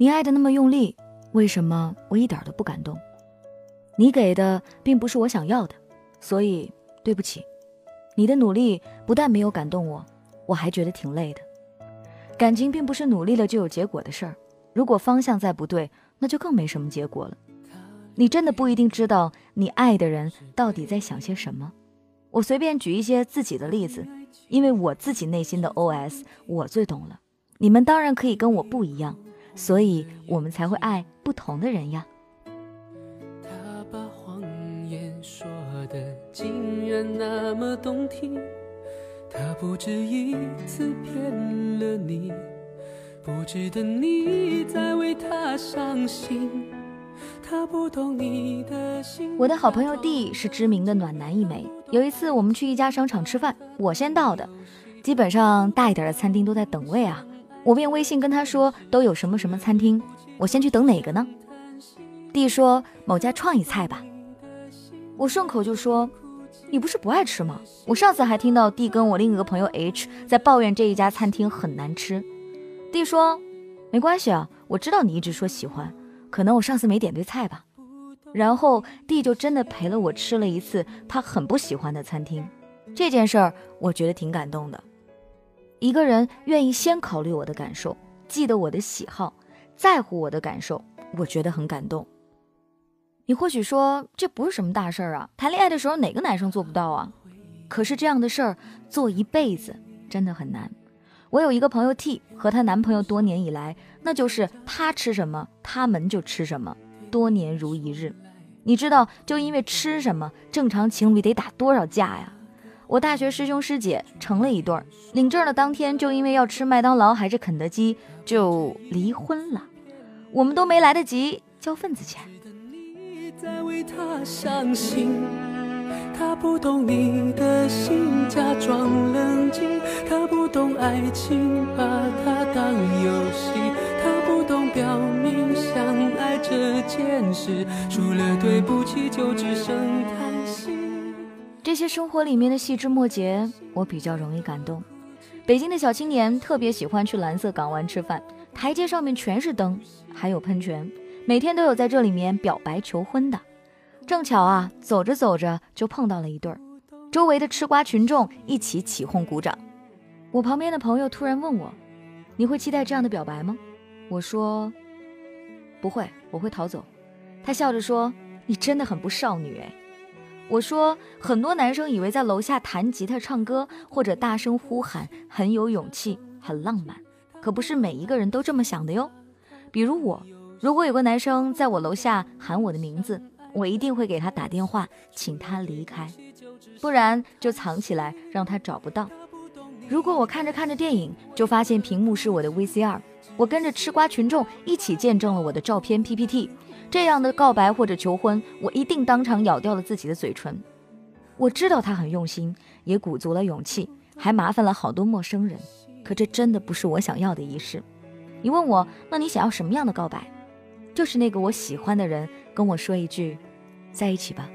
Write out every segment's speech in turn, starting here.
你爱的那么用力，为什么我一点都不感动？你给的并不是我想要的，所以对不起。你的努力不但没有感动我，我还觉得挺累的。感情并不是努力了就有结果的事儿，如果方向再不对，那就更没什么结果了。你真的不一定知道你爱的人到底在想些什么。我随便举一些自己的例子，因为我自己内心的 OS 我最懂了。你们当然可以跟我不一样，所以我们才会爱不同的人呀。他把谎言说的竟然那么动听，他不止一次骗了你，不值得你再为他伤心。他不懂你的心。我的好朋友 D 是知名的暖男一枚。有一次我们去一家商场吃饭，我先到的，基本上大一点的餐厅都在等位啊。我便微信跟他说都有什么什么餐厅，我先去等哪个呢？D 说某家创意菜吧。我顺口就说，你不是不爱吃吗？我上次还听到 D 跟我另一个朋友 H 在抱怨这一家餐厅很难吃。D 说没关系啊，我知道你一直说喜欢，可能我上次没点对菜吧。然后 D 就真的陪了我吃了一次他很不喜欢的餐厅，这件事儿我觉得挺感动的。一个人愿意先考虑我的感受，记得我的喜好，在乎我的感受，我觉得很感动。你或许说这不是什么大事儿啊，谈恋爱的时候哪个男生做不到啊？可是这样的事儿做一辈子真的很难。我有一个朋友 T 和她男朋友多年以来，那就是他吃什么他们就吃什么，多年如一日。你知道就因为吃什么，正常情侣得打多少架呀？我大学师兄师姐成了一对儿，领证的当天就因为要吃麦当劳还是肯德基就离婚了，我们都没来得及交份子钱。他不懂你的心，假装冷静。他不懂爱情，把它当游戏。他不懂表明相爱这件事，除了对不起就只剩叹。这些生活里面的细枝末节，我比较容易感动。北京的小青年特别喜欢去蓝色港湾吃饭，台阶上面全是灯，还有喷泉，每天都有在这里面表白求婚的。正巧啊，走着走着就碰到了一对儿，周围的吃瓜群众一起起哄鼓掌。我旁边的朋友突然问我：“你会期待这样的表白吗？”我说：“不会，我会逃走。”他笑着说：“你真的很不少女哎。”我说，很多男生以为在楼下弹吉他、唱歌或者大声呼喊很有勇气、很浪漫，可不是每一个人都这么想的哟。比如我，如果有个男生在我楼下喊我的名字，我一定会给他打电话，请他离开，不然就藏起来让他找不到。如果我看着看着电影，就发现屏幕是我的 VCR，我跟着吃瓜群众一起见证了我的照片 PPT。这样的告白或者求婚，我一定当场咬掉了自己的嘴唇。我知道他很用心，也鼓足了勇气，还麻烦了好多陌生人。可这真的不是我想要的仪式。你问我，那你想要什么样的告白？就是那个我喜欢的人跟我说一句，在一起吧。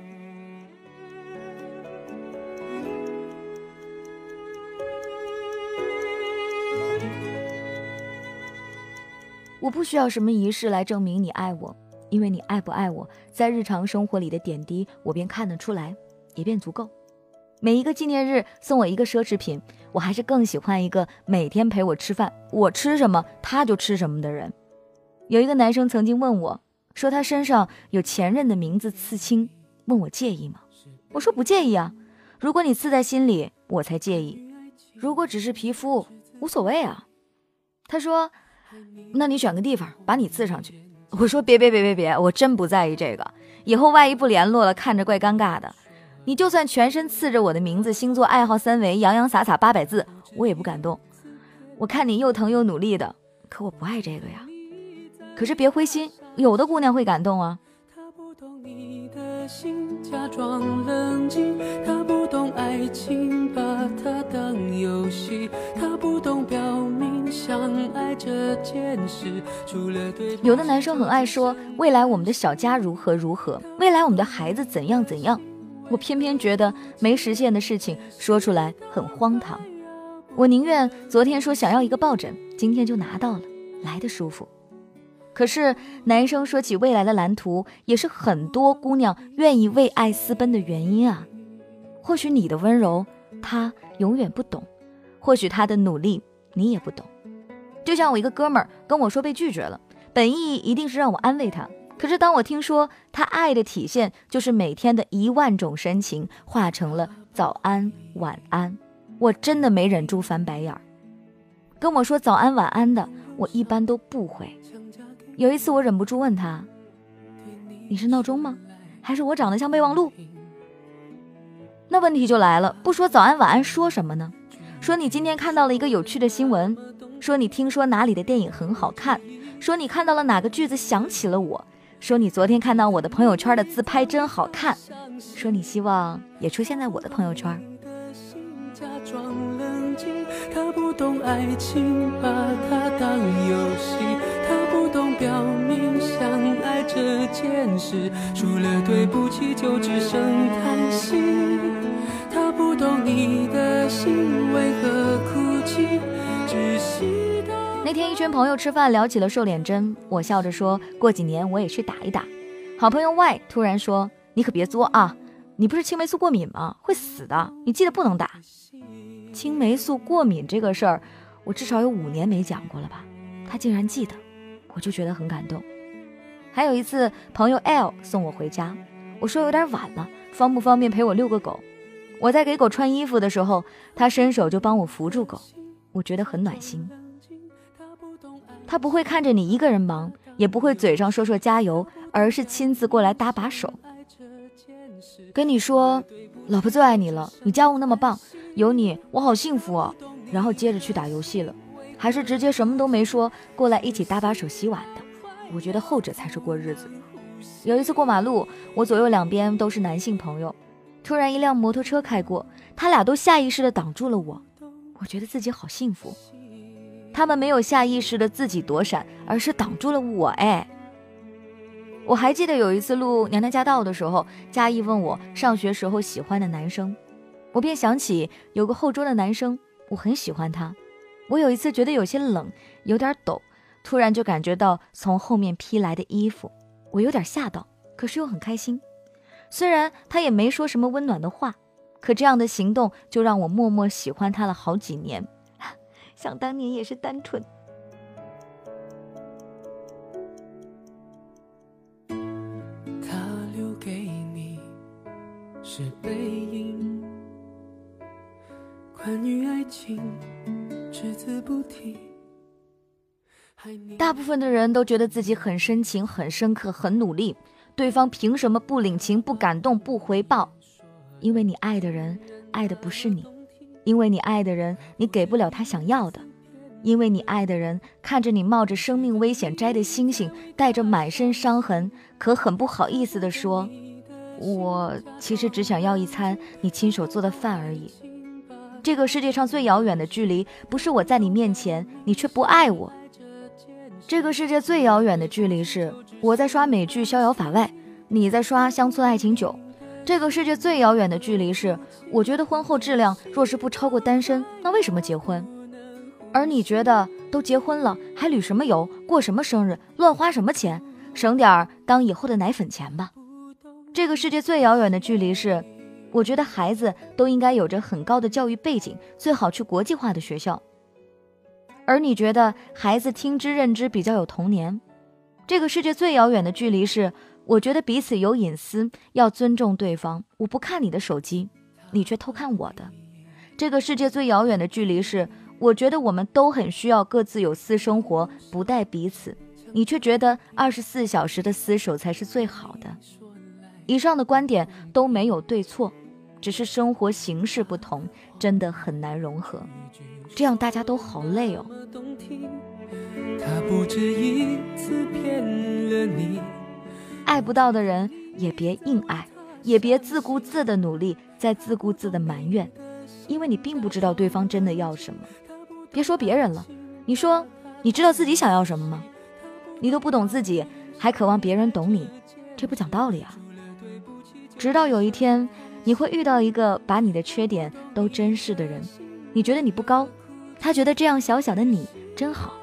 我不需要什么仪式来证明你爱我。因为你爱不爱我，在日常生活里的点滴，我便看得出来，也便足够。每一个纪念日送我一个奢侈品，我还是更喜欢一个每天陪我吃饭，我吃什么他就吃什么的人。有一个男生曾经问我，说他身上有前任的名字刺青，问我介意吗？我说不介意啊。如果你刺在心里，我才介意；如果只是皮肤，无所谓啊。他说，那你选个地方，把你刺上去。我说别别别别别，我真不在意这个。以后万一不联络了，看着怪尴尬的。你就算全身刺着我的名字、星座、爱好、三围，洋洋洒洒八百字，我也不感动。我看你又疼又努力的，可我不爱这个呀。可是别灰心，有的姑娘会感动啊。他不懂你的心假装冷静，有的男生很爱说未来我们的小家如何如何，未来我们的孩子怎样怎样。我偏偏觉得没实现的事情说出来很荒唐。我宁愿昨天说想要一个抱枕，今天就拿到了，来的舒服。可是男生说起未来的蓝图，也是很多姑娘愿意为爱私奔的原因啊。或许你的温柔，他永远不懂；或许他的努力，你也不懂。就像我一个哥们儿跟我说被拒绝了，本意一定是让我安慰他。可是当我听说他爱的体现就是每天的一万种深情化成了早安晚安，我真的没忍住翻白眼儿。跟我说早安晚安的，我一般都不回。有一次我忍不住问他：“你是闹钟吗？还是我长得像备忘录？”那问题就来了，不说早安晚安，说什么呢？说你今天看到了一个有趣的新闻，说你听说哪里的电影很好看，说你看到了哪个句子想起了我。说你昨天看到我的朋友圈的自拍真好看，说你希望也出现在我的朋友圈。他不懂爱情，把它当游戏，他不懂表明相爱这件事，除了对不起就只剩叹息。他不懂你的心为何哭泣，窒息。那天一群朋友吃饭聊起了瘦脸针，我笑着说过几年我也去打一打。好朋友 Y 突然说：“你可别作啊，你不是青霉素过敏吗？会死的，你记得不能打。”青霉素过敏这个事儿，我至少有五年没讲过了吧？他竟然记得，我就觉得很感动。还有一次，朋友 L 送我回家，我说有点晚了，方不方便陪我遛个狗？我在给狗穿衣服的时候，他伸手就帮我扶住狗，我觉得很暖心。他不会看着你一个人忙，也不会嘴上说说加油，而是亲自过来搭把手，跟你说：“老婆最爱你了，你家务那么棒，有你我好幸福哦。”然后接着去打游戏了，还是直接什么都没说过来一起搭把手洗碗的。我觉得后者才是过日子。有一次过马路，我左右两边都是男性朋友，突然一辆摩托车开过，他俩都下意识地挡住了我，我觉得自己好幸福。他们没有下意识的自己躲闪，而是挡住了我。哎，我还记得有一次录《娘娘驾到》的时候，嘉义问我上学时候喜欢的男生，我便想起有个后桌的男生，我很喜欢他。我有一次觉得有些冷，有点抖，突然就感觉到从后面披来的衣服，我有点吓到，可是又很开心。虽然他也没说什么温暖的话，可这样的行动就让我默默喜欢他了好几年。想当年也是单纯。他留给你是背影，关于爱情只字不提。大部分的人都觉得自己很深情、很深刻、很努力，对方凭什么不领情、不感动、不回报？因为你爱的人爱的不是你。因为你爱的人，你给不了他想要的；因为你爱的人，看着你冒着生命危险摘的星星，带着满身伤痕，可很不好意思地说：“我其实只想要一餐你亲手做的饭而已。”这个世界上最遥远的距离，不是我在你面前，你却不爱我；这个世界最遥远的距离，是我在刷美剧《逍遥法外》，你在刷《乡村爱情九》。这个世界最遥远的距离是，我觉得婚后质量若是不超过单身，那为什么结婚？而你觉得都结婚了，还旅什么游，过什么生日，乱花什么钱，省点儿当以后的奶粉钱吧。这个世界最遥远的距离是，我觉得孩子都应该有着很高的教育背景，最好去国际化的学校。而你觉得孩子听之任之比较有童年。这个世界最遥远的距离是。我觉得彼此有隐私，要尊重对方。我不看你的手机，你却偷看我的。这个世界最遥远的距离是，我觉得我们都很需要各自有私生活，不带彼此。你却觉得二十四小时的厮守才是最好的。以上的观点都没有对错，只是生活形式不同，真的很难融合。这样大家都好累哦。他不止一次骗了你。爱不到的人也别硬爱，也别自顾自的努力，再自顾自的埋怨，因为你并不知道对方真的要什么。别说别人了，你说你知道自己想要什么吗？你都不懂自己，还渴望别人懂你，这不讲道理啊！直到有一天，你会遇到一个把你的缺点都珍视的人，你觉得你不高，他觉得这样小小的你真好。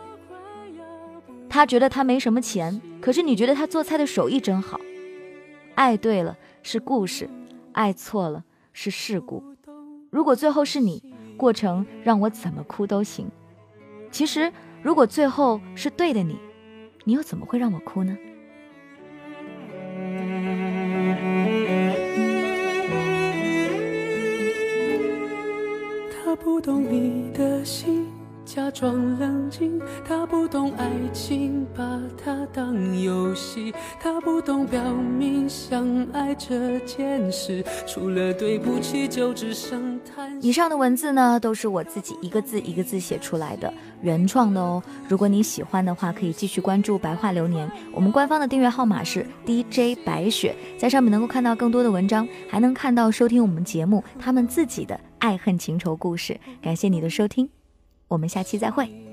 他。觉得他没什么钱，可是你觉得他做菜的手艺真好。爱对了是故事，爱错了是事故。如果最后是你，过程让我怎么哭都行。其实，如果最后是对的你，你又怎么会让我哭呢？他不懂你的心。假装冷静，他不懂爱情，把它当游戏。他不懂表明相爱这件事，除了对不起就只剩叹以上的文字呢，都是我自己一个字一个字写出来的，原创的哦。如果你喜欢的话，可以继续关注白话流年，我们官方的订阅号码是 DJ 白雪，在上面能够看到更多的文章，还能看到收听我们节目他们自己的爱恨情仇故事。感谢你的收听。我们下期再会。